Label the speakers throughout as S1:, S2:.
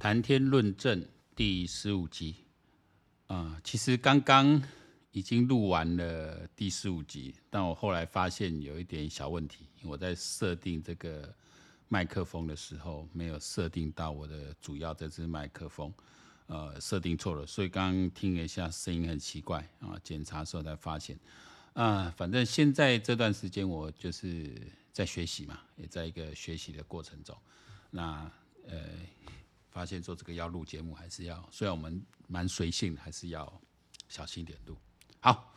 S1: 谈天论证第十五集啊，其实刚刚已经录完了第十五集，但我后来发现有一点小问题，我在设定这个麦克风的时候，没有设定到我的主要这支麦克风，呃，设定错了，所以刚刚听了一下声音很奇怪啊，检查的时候才发现啊，反正现在这段时间我就是在学习嘛，也在一个学习的过程中，那呃。发现说这个要录节目，还是要虽然我们蛮随性的，还是要小心点录。好，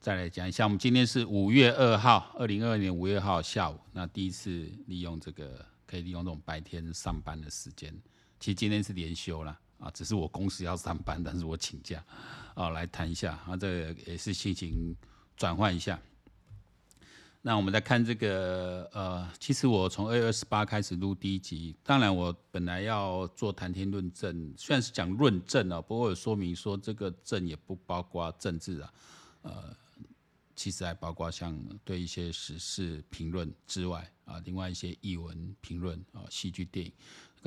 S1: 再来讲一下，我们今天是五月二号，二零二二年五月二号下午。那第一次利用这个，可以利用这种白天上班的时间。其实今天是连休了啊，只是我公司要上班，但是我请假啊，来谈一下啊，这个也是心情转换一下。那我们再看这个，呃，其实我从二月二十八开始录第一集，当然我本来要做谈天论证，虽然是讲论证啊，不过有说明说这个证也不包括政治啊，呃，其实还包括像对一些时事评论之外啊，另外一些译文评论啊，戏剧电影。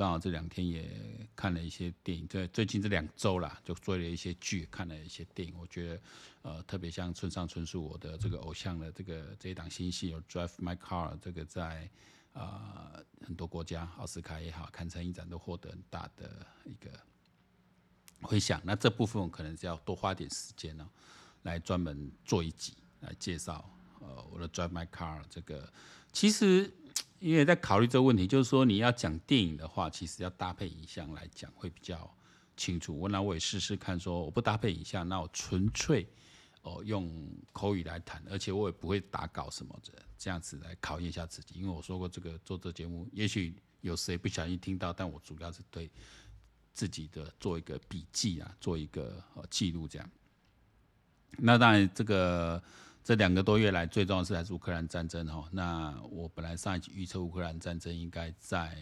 S1: 刚好这两天也看了一些电影，在最近这两周啦，就做了一些剧，看了一些电影。我觉得，呃，特别像村上春树我的这个偶像的这个这一档新戏，有《Drive My Car》，这个在啊、很多国家奥斯卡也好，坎城影展都获得很大的一个回响。那这部分我可能是要多花点时间呢、喔，来专门做一集来介绍呃我的《Drive My Car》这个，其实。因为在考虑这个问题，就是说你要讲电影的话，其实要搭配影像来讲会比较清楚。我那我也试试看，说我不搭配影像，那我纯粹哦用口语来谈，而且我也不会打稿什么的，这样子来考验一下自己。因为我说过，这个做这节目，也许有谁不小心听到，但我主要是对自己的做一个笔记啊，做一个呃记录这样。那当然这个。这两个多月来，最重要是还是乌克兰战争哈。那我本来上一集预测乌克兰战争应该在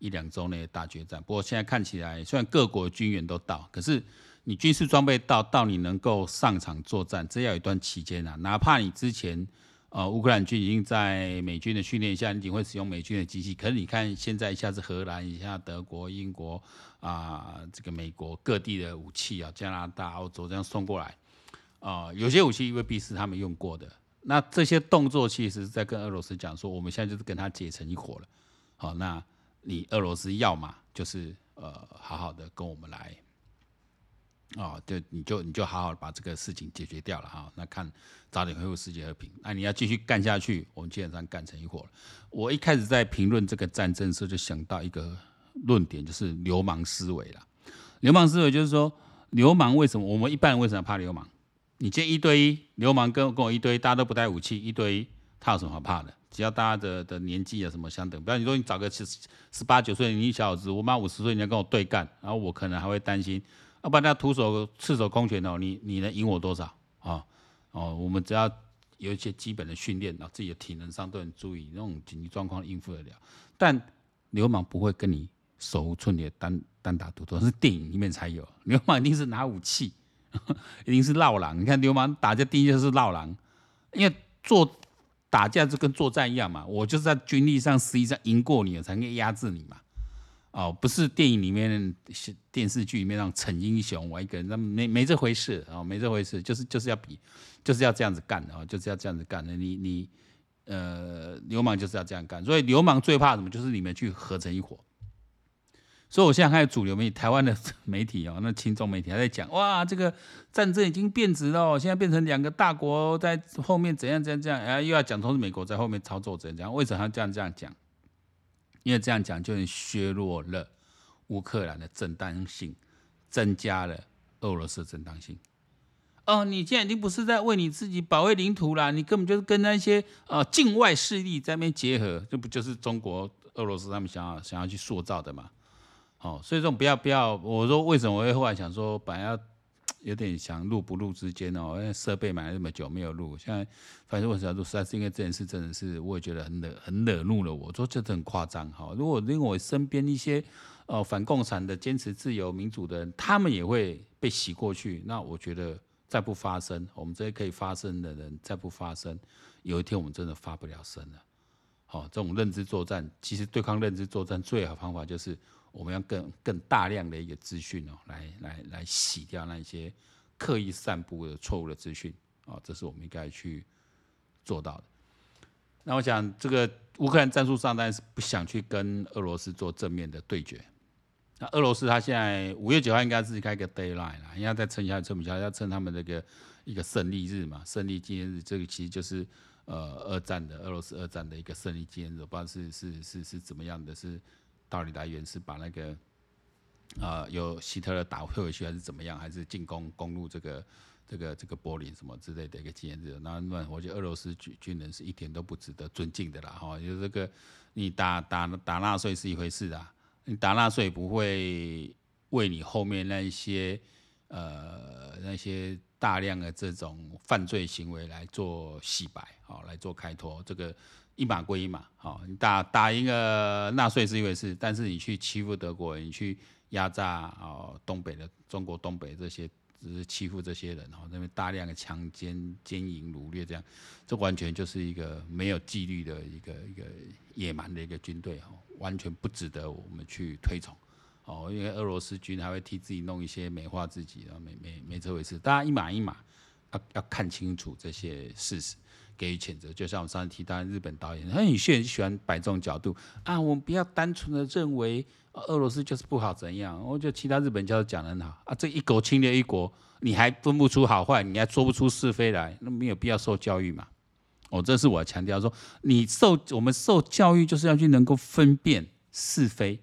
S1: 一两周内大决战，不过现在看起来，虽然各国军援都到，可是你军事装备到，到你能够上场作战，这要一段期间啊。哪怕你之前呃乌克兰军已经在美军的训练下，你只会使用美军的机器，可是你看现在一下子荷兰，一下德国、英国啊、这个美国各地的武器啊，加拿大、澳洲这样送过来。啊、有些武器未必是他们用过的，那这些动作其实在跟俄罗斯讲说，我们现在就是跟他结成一伙了。好，那你俄罗斯要嘛，就是呃，好好的跟我们来，哦，对，你就你就好好把这个事情解决掉了哈。那看早点恢复世界和平，那你要继续干下去，我们基本上干成一伙了。我一开始在评论这个战争的时候，就想到一个论点，就是流氓思维了。流氓思维就是说，流氓为什么我们一般人为什么怕流氓？你见一对一流氓跟跟我一对，大家都不带武器，一对一，他有什么好怕的？只要大家的的年纪啊什么相等，比方你说你找个十十八九岁，你一小子，我妈五十岁，你要跟我对干，然后我可能还会担心，要不然他徒手赤手空拳哦，你你能赢我多少啊？哦，我们只要有一些基本的训练，然后自己的体能上都很注意，那种紧急状况应付得了。但流氓不会跟你手无寸铁单单打独斗，是电影里面才有，流氓一定是拿武器。一定是闹狼，你看流氓打架第一就是闹狼，因为做打架就跟作战一样嘛，我就是在军力上实际上赢过你，才可以压制你嘛。哦，不是电影里面、电视剧里面那种逞英雄，我一个人那没没这回事啊，没这回事，就是就是要比，就是要这样子干的啊，就是要这样子干的。你你呃，流氓就是要这样干，所以流氓最怕什么？就是你们去合成一伙。所以，我现在看主流媒体，台湾的媒体哦，那亲中媒体还在讲，哇，这个战争已经变质了，现在变成两个大国在后面怎样怎样怎样，哎，又要讲同是美国在后面操作怎样怎样，为什么要这样这样讲？因为这样讲就很削弱了乌克兰的正当性，增加了俄罗斯的正当性。哦，你现在已经不是在为你自己保卫领土了，你根本就是跟那些呃境外势力在那边结合，这不就是中国、俄罗斯他们想要想要去塑造的哦，所以说不要不要，我说为什么我会后来想说，本来要有点想录不录之间哦，因为设备买了这么久没有录，现在反正为什么要录，实在是因为这件事真的是我也觉得很惹很惹怒了我，我说这很夸张哈。如果因为我身边一些呃反共产的、坚持自由民主的人，他们也会被洗过去，那我觉得再不发声，我们这些可以发声的人再不发声，有一天我们真的发不了声了。好，这种认知作战，其实对抗认知作战最好方法就是我们要更更大量的一个资讯哦，来来来洗掉那些刻意散布的错误的资讯啊，这是我们应该去做到的。那我想，这个乌克兰战术上当然是不想去跟俄罗斯做正面的对决。那俄罗斯他现在五月九号应该是开个 deadline 啦，应该再撑一下，撑不下，要趁他们这个一个胜利日嘛，胜利纪念日，这个其实就是。呃，二战的俄罗斯二战的一个胜利纪念日，不知道是是是是怎么样的，是道理来源是把那个啊、呃、有希特勒打退回去，还是怎么样，还是进攻攻入这个这个这个柏林什么之类的一个纪念日？那那我觉得俄罗斯军军人是一点都不值得尊敬的啦，哈，就这个你打打打纳粹是一回事啊，你打纳粹不会为你后面那一些呃那些。大量的这种犯罪行为来做洗白，好来做开脱，这个一码归一码，好，你打打赢了纳粹是一回事，但是你去欺负德国人，你去压榨啊东北的中国东北这些，只是欺负这些人，哦，那边大量的强奸、奸淫、掳掠，这样，这完全就是一个没有纪律的一个一个野蛮的一个军队，哦，完全不值得我们去推崇。哦，因为俄罗斯军还会替自己弄一些美化自己，然后没没没这回事。大家一码一码要要看清楚这些事实，给予谴责。就像我上次提到日本导演，他很喜喜欢摆这种角度啊，我们不要单纯的认为俄罗斯就是不好怎样。我觉得其他日本教授讲得很好啊，这一国侵略一国，你还分不出好坏，你还说不出是非来，那没有必要受教育嘛。哦，这是我强调说，你受我们受教育就是要去能够分辨是非。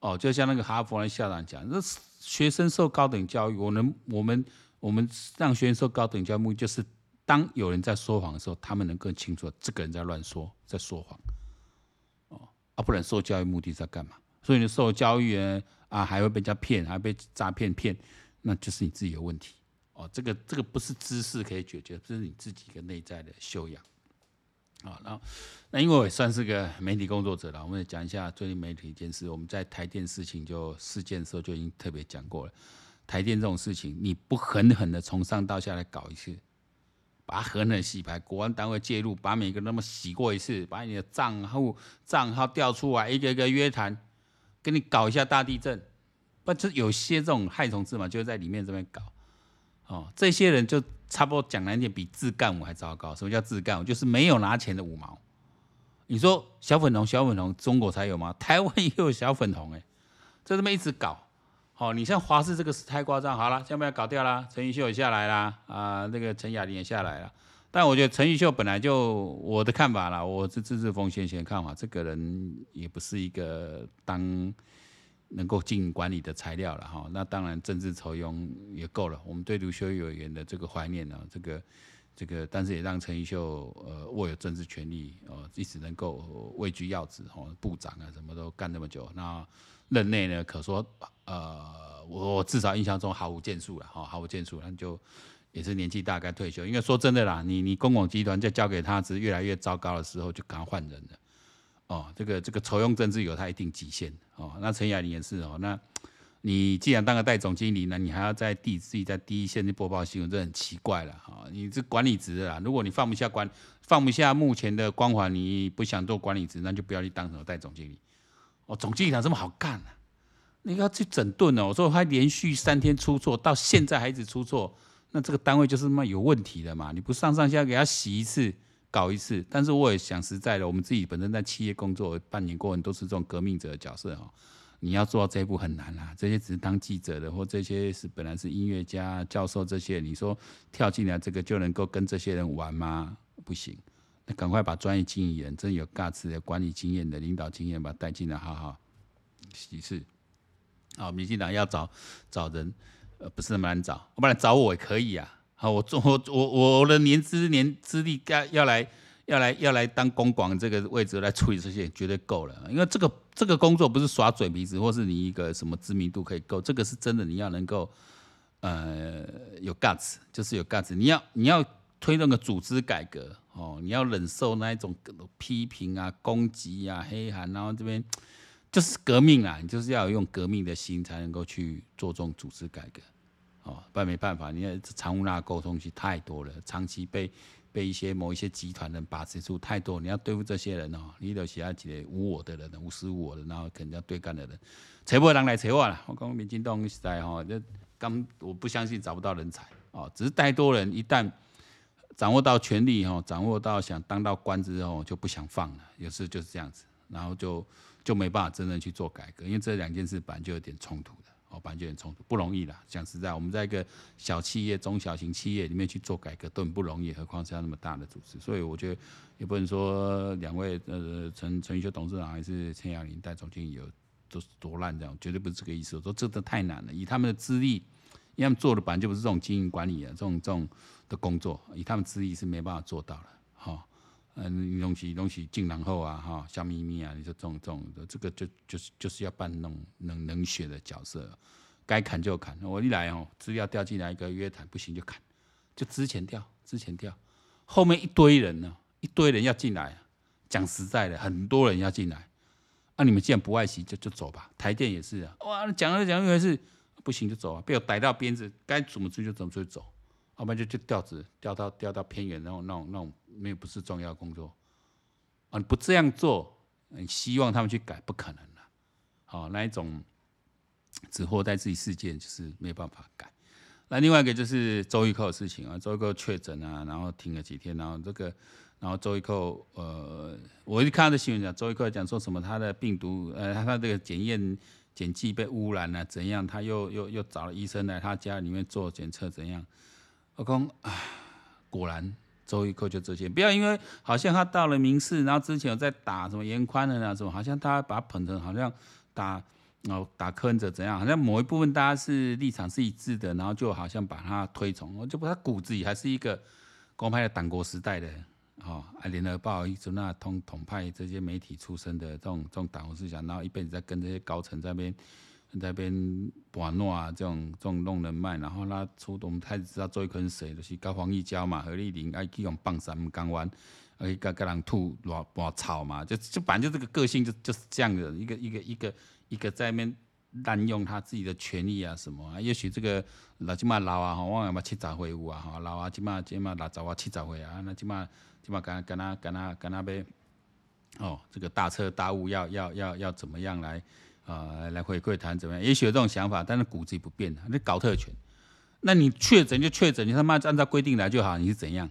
S1: 哦，就像那个哈佛的校长讲，那学生受高等教育，我能我们我们让学生受高等教育，目就是当有人在说谎的时候，他们能更清楚这个人在乱说，在说谎。哦，啊，不然受教育目的在干嘛？所以你受教育啊，还会被人家骗，还被诈骗骗，那就是你自己有问题。哦，这个这个不是知识可以解决，这是你自己一个内在的修养。啊，然后那因为我也算是个媒体工作者了，我们也讲一下最近媒体一件事。我们在台电事情就事件的时候就已经特别讲过了。台电这种事情，你不狠狠的从上到下来搞一次，把它狠狠洗牌，国安单位介入，把每个那么洗过一次，把你的账户账号调出来，一个一个约谈，给你搞一下大地震。不，就有些这种害虫子嘛，就在里面这边搞。哦，这些人就。差不多讲难听点，比自干五还糟糕。什么叫自干五？就是没有拿钱的五毛。你说小粉红，小粉红，中国才有吗？台湾也有小粉红哎，在这边一直搞。哦，你像华视这个是太夸张。好了，现在要搞掉了，陈玉秀也下来啦啊，那个陈雅玲也下来了。但我觉得陈玉秀本来就我的看法啦，我是支持冯先贤看法，这个人也不是一个当。能够经营管理的材料了哈，那当然政治酬庸也够了。我们对卢秀燕委员的这个怀念呢，这个这个，但是也让陈玉秀呃握有政治权力，呃一直能够位居要职哈，部长啊什么都干那么久。那任内呢，可说呃我至少印象中毫无建树了哈，毫无建树，那就也是年纪大该退休。因为说真的啦，你你公共集团就交给他，只是越来越糟糕的时候，就赶快换人了。哦，这个这个酬庸政治有它一定极限哦。那陈雅玲也是哦。那你既然当个代总经理呢，你还要在第自己在第一线去播报新闻，这很奇怪了哈。你这管理职的啦，如果你放不下管，放不下目前的光环，你不想做管理职，那就不要去当什么代总经理。哦，总经理长这么好干呢？你要去整顿哦。我说他连续三天出错，到现在还一直出错，那这个单位就是那么有问题的嘛。你不上上下给他洗一次。搞一次，但是我也想实在的，我们自己本身在企业工作半年过，很多是这种革命者的角色哦。你要做到这一步很难啊，这些只是当记者的，或这些是本来是音乐家、教授这些，你说跳进来这个就能够跟这些人玩吗？不行，赶快把专业经理人、真有 guts 的管理经验的领导经验，把他带进来，好好其次。好，民进党要找找人，呃，不是那么难找，不然找我也可以啊。好，我做我我我的年资年资历，该要来要来要来当公广这个位置来处理这些，绝对够了。因为这个这个工作不是耍嘴皮子，或是你一个什么知名度可以够，这个是真的，你要能够呃有 guts，就是有 guts。你要你要推动个组织改革哦，你要忍受那一种批评啊、攻击啊、黑函，然后这边 就是革命啊，你就是要用革命的心才能够去做这种组织改革。哦，不然没办法，你看常务那沟通是太多了，长期被被一些某一些集团人把持住太多，你要对付这些人哦，你得写下几个无我的人，无私无我的，然后肯定要对干的人，找不到人来找我了。我讲民进党时代哈，这刚我不相信找不到人才哦，只是太多人一旦掌握到权力哈，掌握到想当到官之后就不想放了，有时就是这样子，然后就就没办法真正去做改革，因为这两件事本来就有点冲突的。哦，本来就有点冲突，不容易啦。讲实在，我们在一个小企业、中小型企业里面去做改革都很不容易，何况是要那么大的组织。所以我觉得也不能说两位呃陈陈玉秀董事长还是陈亚林戴总经理有都多烂这样，绝对不是这个意思。我说这都太难了，以他们的资历，因为他们做的本来就不是这种经营管理啊，这种这种的工作，以他们之意是没办法做到的。哈，嗯，东西东西进然后啊，哈，笑眯眯啊，你说这种这种的，这个就就是就是要扮那种冷冷血的角色。该砍就砍，我一来哦，资料调进来一个约谈不行就砍，就之前调，之前调，后面一堆人呢，一堆人要进来，讲实在的，很多人要进来，啊，你们既然不爱惜，就就走吧。台电也是啊，哇，讲了讲去是，不行就走啊，被我逮到鞭子，该怎么追就怎么追走，要不然就就调职，调到调到偏远那种那种那种没有不是重要工作，啊，你不这样做，你希望他们去改不可能了，好，那一种。只活在自己世界，就是没办法改。那另外一个就是周玉蔻的事情啊，周玉蔻确诊啊，然后停了几天，然后这个，然后周玉蔻，呃，我一看他的新闻讲，周玉蔻讲说什么他的病毒，呃，他他这个检验检剂被污染了，怎样？他又又又找了医生来他家里面做检测，怎样？我讲啊，果然周玉蔻就这些，不要因为好像他到了民视，然后之前有在打什么严宽的那种，好像他把他捧成好像打。然后打柯文哲怎样？好像某一部分大家是立场是一致的，然后就好像把他推崇，我就把他骨子里还是一个公派的党国时代的，哦，啊，联合报一直那统统派这些媒体出身的这种这种党国思想，然后一辈子在跟这些高层在那边在那边玩弄啊，这种这种弄人脉，然后他出动，他知道周玉蔻是谁，就是高黄义交嘛，何丽玲爱去用棒山港湾，而跟跟人吐偌偌草嘛，就就反正就这个个性就就是这样的一个一个一个。一个在那边滥用他自己的权利啊什么啊，也许这个老起码老啊吼，我嘛七十岁有啊吼，老啊起码起码六十啊七十岁啊，那起码起码敢敢那敢那敢那呗，哦，这个大彻大悟要要要要怎么样来啊、呃、来回馈谈怎么样？也许有这种想法，但是骨子不变的，你搞特权，那你确诊就确诊，你他妈按照规定来就好，你是怎样？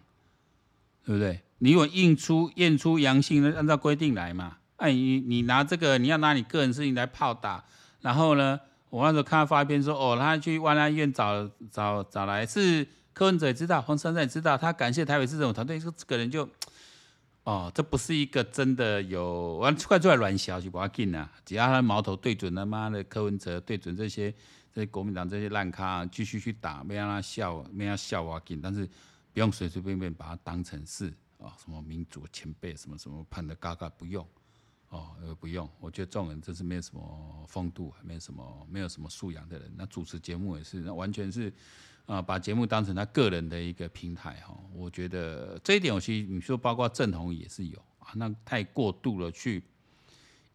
S1: 对不对？你如果验出验出阳性，那按照规定来嘛。哎，你你拿这个，你要拿你个人事情来炮打，然后呢，我那时候看他发一篇说，哦，他去万安医院找找找来，是柯文哲也知道，黄珊珊也知道，他感谢台北市政府团队，说这个人就，哦，这不是一个真的有，完快出来乱消息，不要紧啊，只要他矛头对准他妈的柯文哲，对准这些这些国民党这些烂咖，继续去打，没让他笑，没让他笑我紧，但是不用随随便便把他当成是啊、哦、什么民主前辈，什么什么判的嘎嘎，不用。哦，呃，不用，我觉得这种人真是没有什么风度，没有什么，没有什么素养的人。那主持节目也是，那完全是，啊，把节目当成他个人的一个平台哈。我觉得这一点，我其实你说包括郑弘仪也是有啊，那太过度了去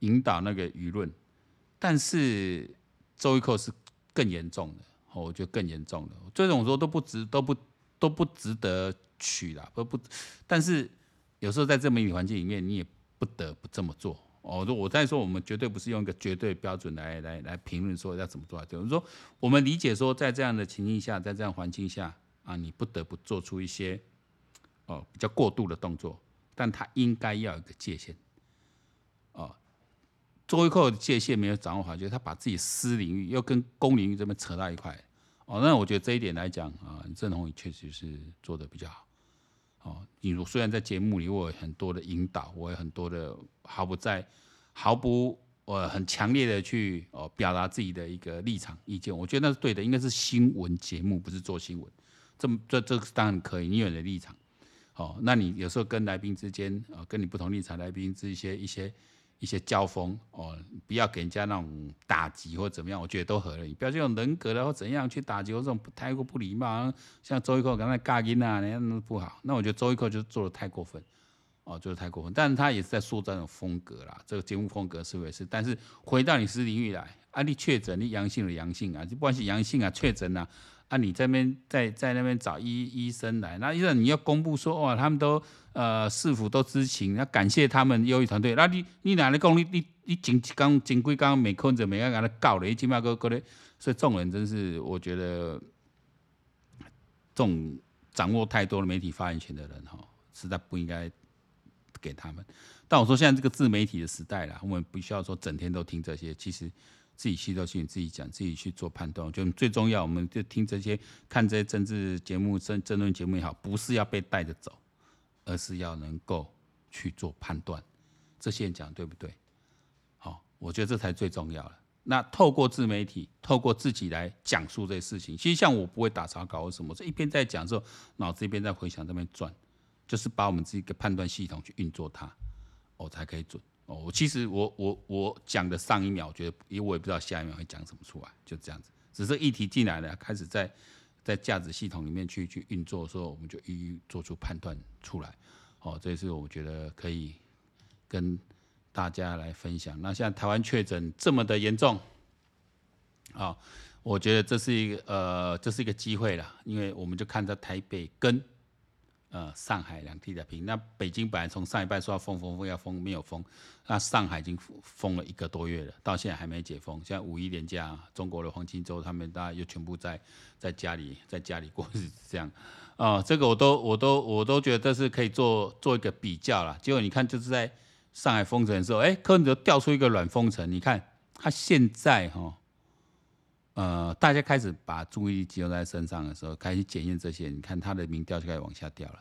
S1: 引导那个舆论。但是周玉蔻是更严重的，哦我觉得更严重的，这种说都不值，都不都不值得取啦，不不。但是有时候在这么一个环境里面，你也。不得不这么做哦！我在说，我们绝对不是用一个绝对标准来来来评论说要怎么做。就是说，我们理解说，在这样的情境下，在这样环境下啊，你不得不做出一些哦比较过度的动作，但他应该要有一个界限哦。周玉蔻的界限没有掌握好，就是他把自己私领域又跟公领域这边扯到一块哦。那我觉得这一点来讲啊，郑红宇确实是做的比较好。哦，你如虽然在节目里我有很多的引导，我有很多的毫不在，毫不呃很强烈的去哦表达自己的一个立场意见，我觉得那是对的，应该是新闻节目，不是做新闻。这么这这个当然可以，你有你的立场。哦，那你有时候跟来宾之间啊，跟你不同立场来宾之一些一些。一些交锋哦，不要给人家那种打击或怎么样，我觉得都合理。不要这种人格的或怎样去打击或这种太过不礼貌，像周玉蔻刚才尬音啊，那样不好。那我觉得周玉蔻就做的太过分哦，做的太过分。但是他也是在塑造那种风格啦，这个节目风格是不是？但是回到你私领域来，啊，你确诊你阳性的阳性啊，就不管是阳性啊确诊啊，啊，你这边在在那边找医医生来，那医生你要公布说哇，他们都呃市府都知情，那感谢他们优异团队。那你你哪来讲你你你前几刚前几刚没空着没个给他告了，起码个个的，所以这种人真是我觉得，这种掌握太多的媒体发言权的人哈，实在不应该给他们。但我说现在这个自媒体的时代了，我们不需要说整天都听这些，其实。自己吸收进去，自己讲，自己去做判断。就最重要，我们就听这些、看这些政治节目、政争论节目也好，不是要被带着走，而是要能够去做判断。这些人讲对不对？好，我觉得这才最重要了。那透过自媒体，透过自己来讲述这些事情，其实像我不会打草稿或什么，这一边在讲的时候，脑子一边在回想，这边转，就是把我们自己的判断系统去运作它，我才可以准。哦，我其实我我我讲的上一秒，我觉得因为我也不知道下一秒会讲什么出来，就这样子。只是议题进来了，开始在在价值系统里面去去运作的时候，我们就一一做出判断出来。哦，这是我觉得可以跟大家来分享。那现在台湾确诊这么的严重，啊，我觉得这是一个呃，这是一个机会了，因为我们就看在台北跟。呃，上海两地的平，那北京本来从上一半说要封封封要封，没有封，那上海已经封了一个多月了，到现在还没解封。现在五一连假，中国的黄金周，他们大家又全部在在家里在家里过日子，这样，啊、呃，这个我都我都我都觉得这是可以做做一个比较了。结果你看，就是在上海封城的时候，哎，柯文哲掉出一个软封城，你看他现在哈。呃，大家开始把注意力集中在身上的时候，开始检验这些，你看他的民调就开始往下掉了，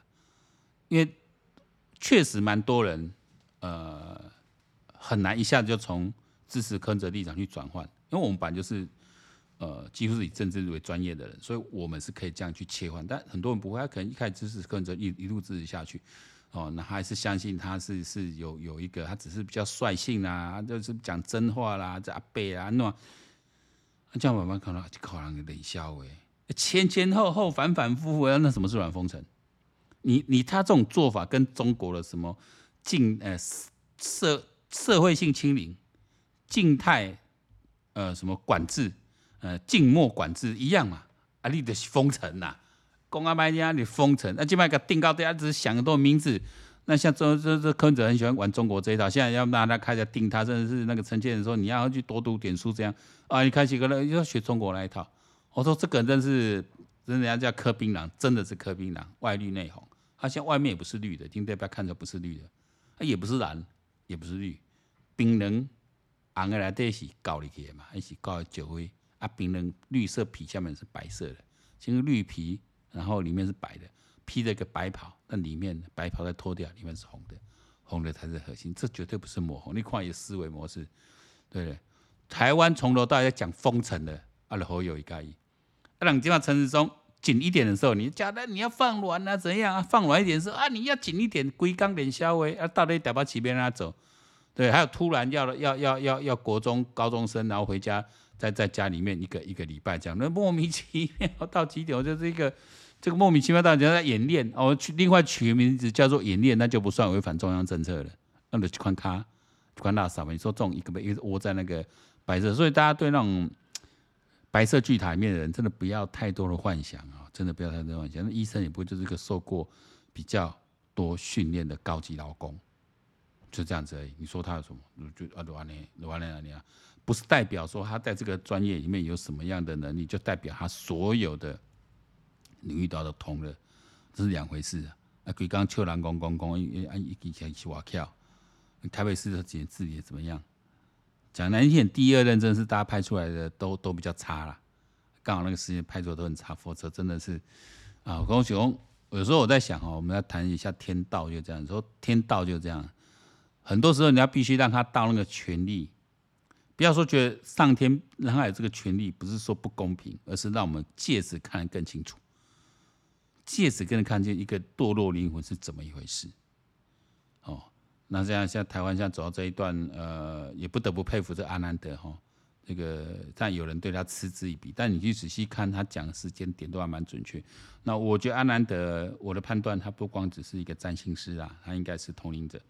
S1: 因为确实蛮多人，呃，很难一下子就从支持柯文哲立场去转换，因为我们本来就是，呃，几乎是以政治为专业的人，所以我们是可以这样去切换，但很多人不会，他可能一开始支持柯文哲一一路支持下去，哦，那还是相信他是是有有一个，他只是比较率性啊，就是讲真话啦，这阿贝啊那。这样慢慢看到就可能冷笑诶，前前后后反反复复，那什么是软封城？你你他这种做法跟中国的什么静呃社社会性清零、静态呃什么管制呃静默管制一样嘛？啊，你的封城呐，公安班家你封城，那基本上定高，大家只是想很多名字。那像这这这柯文哲很喜欢玩中国这一套，现在要让他开始定他，甚至是那个陈建仁说你要去多读点书这样啊，你开始可能要学中国那一套。我说这个人真是，人家叫柯槟榔，真的是柯槟榔，外绿内红。他现在外面也不是绿的，今天不要看着不是绿的，他也不是蓝，也不是绿，槟榔红的来底是搞里去的嘛，一起搞酒灰啊，槟榔绿色皮下面是白色的，其实绿皮然后里面是白的。披着一个白袍，那里面白袍再脱掉，里面是红的，红的才是核心。这绝对不是抹红，你看有思维模式，对不对？台湾从头到尾讲封城的，阿拉侯友宜介意。啊，让今晚陈时中紧一点的时候，你讲的你要放软啊，怎样啊？放软一点是啊，你要紧一点，龟缸点消微啊，到底打包起边让他走？对，还有突然要要要要要国中高中生，然后回家在在家里面一个一个礼拜这样，那莫名其妙到几点？我就是一个。这个莫名其妙，大家在演练哦，取另外取个名字叫做演练，那就不算违反中央政策了。那就宽咖宽大啥嘛？你说这种一个一个窝在那个白色，所以大家对那种白色巨塔里面的人，真的不要太多的幻想啊！真的不要太多的幻想。那医生也不会就是个受过比较多训练的高级劳工，就这样子而已。你说他有什么？就啊，完了完了完了，不是代表说他在这个专业里面有什么样的能力，就代表他所有的。你遇到的通了，这是两回事啊！啊，鬼刚秋兰公公公，一啊一起一起挖跳，台北市的检治理怎么样？讲难听点，第二任真是大家派出来的都都比较差了，刚好那个时间派出来都很差，否则真的是啊，我跟我讲，有时候我在想哦，我们要谈一下天道，就这样说，天道就这样，很多时候你要必须让他到那个权力。不要说觉得上天让他有这个权利，不是说不公平，而是让我们借此看得更清楚。借此更能看见一个堕落灵魂是怎么一回事，哦，那这样像台湾现在走到这一段，呃，也不得不佩服这阿南德哈，这个但有人对他嗤之以鼻，但你去仔细看他讲的时间点都还蛮准确。那我觉得阿南德，我的判断他不光只是一个占星师啊，他应该是通灵者，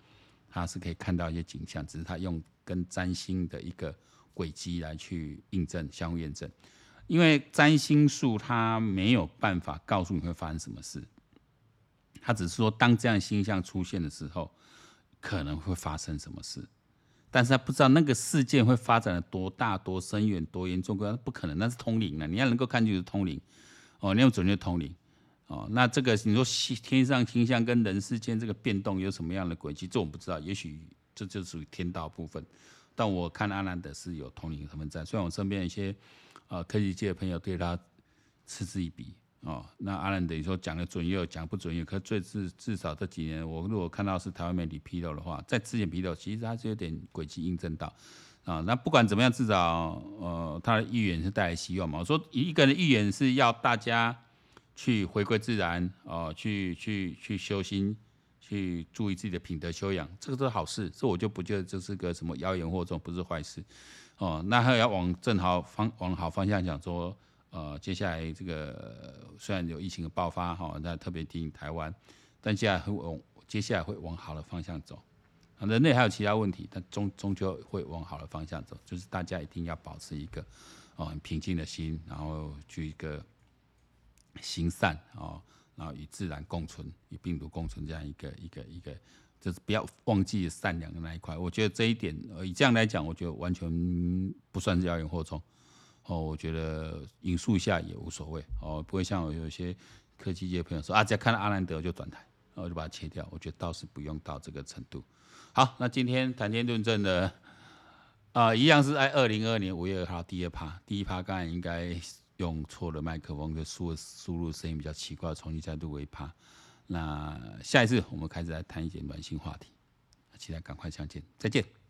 S1: 他是可以看到一些景象，只是他用跟占星的一个轨迹来去印证相互验证。因为占星术它没有办法告诉你会发生什么事，它只是说当这样星象出现的时候，可能会发生什么事，但是他不知道那个事件会发展的多大、多深远、多严重，不可能，那是通灵啊！你要能够看就是通灵哦，你要准确通灵哦。那这个你说天上星象跟人世间这个变动有什么样的轨迹，这我不知道，也许这就属于天道部分。但我看阿兰德是有通灵成分在，虽然我身边一些。啊，科技界的朋友对他嗤之以鼻哦。那阿兰等于说讲的准也有，讲不准也有。可最至至少这几年，我如果看到是台湾媒体披露的话，在之前披露，其实他是有点轨迹印证到啊。那不管怎么样，至少呃，他的预言是带来希望嘛。我说一个人的预言是要大家去回归自然哦，去去去修心，去注意自己的品德修养，这个是好事。这我就不觉得这是个什么妖言惑众，不是坏事。哦，那还要往正好方往好方向讲，说，呃，接下来这个虽然有疫情的爆发哈，那特别提醒台湾，但接下来会往接下来会往好的方向走。人类还有其他问题，但终终究会往好的方向走，就是大家一定要保持一个哦很平静的心，然后去一个行善哦，然后与自然共存，与病毒共存这样一个一个一个。就是不要忘记善良的那一块，我觉得这一点，呃以这样来讲，我觉得完全不算是妖言惑众。哦，我觉得引述一下也无所谓。哦，不会像我有些科技界朋友说啊，只要看到阿兰德就转台，然后就把它切掉。我觉得倒是不用到这个程度。好，那今天谈天论政的啊、一样是在二零二二年五月二号第二趴，第一趴刚才应该用错了麦克风，就输输入声音比较奇怪，重新再录一趴。那下一次我们开始来谈一些暖心话题，期待赶快相见，再见。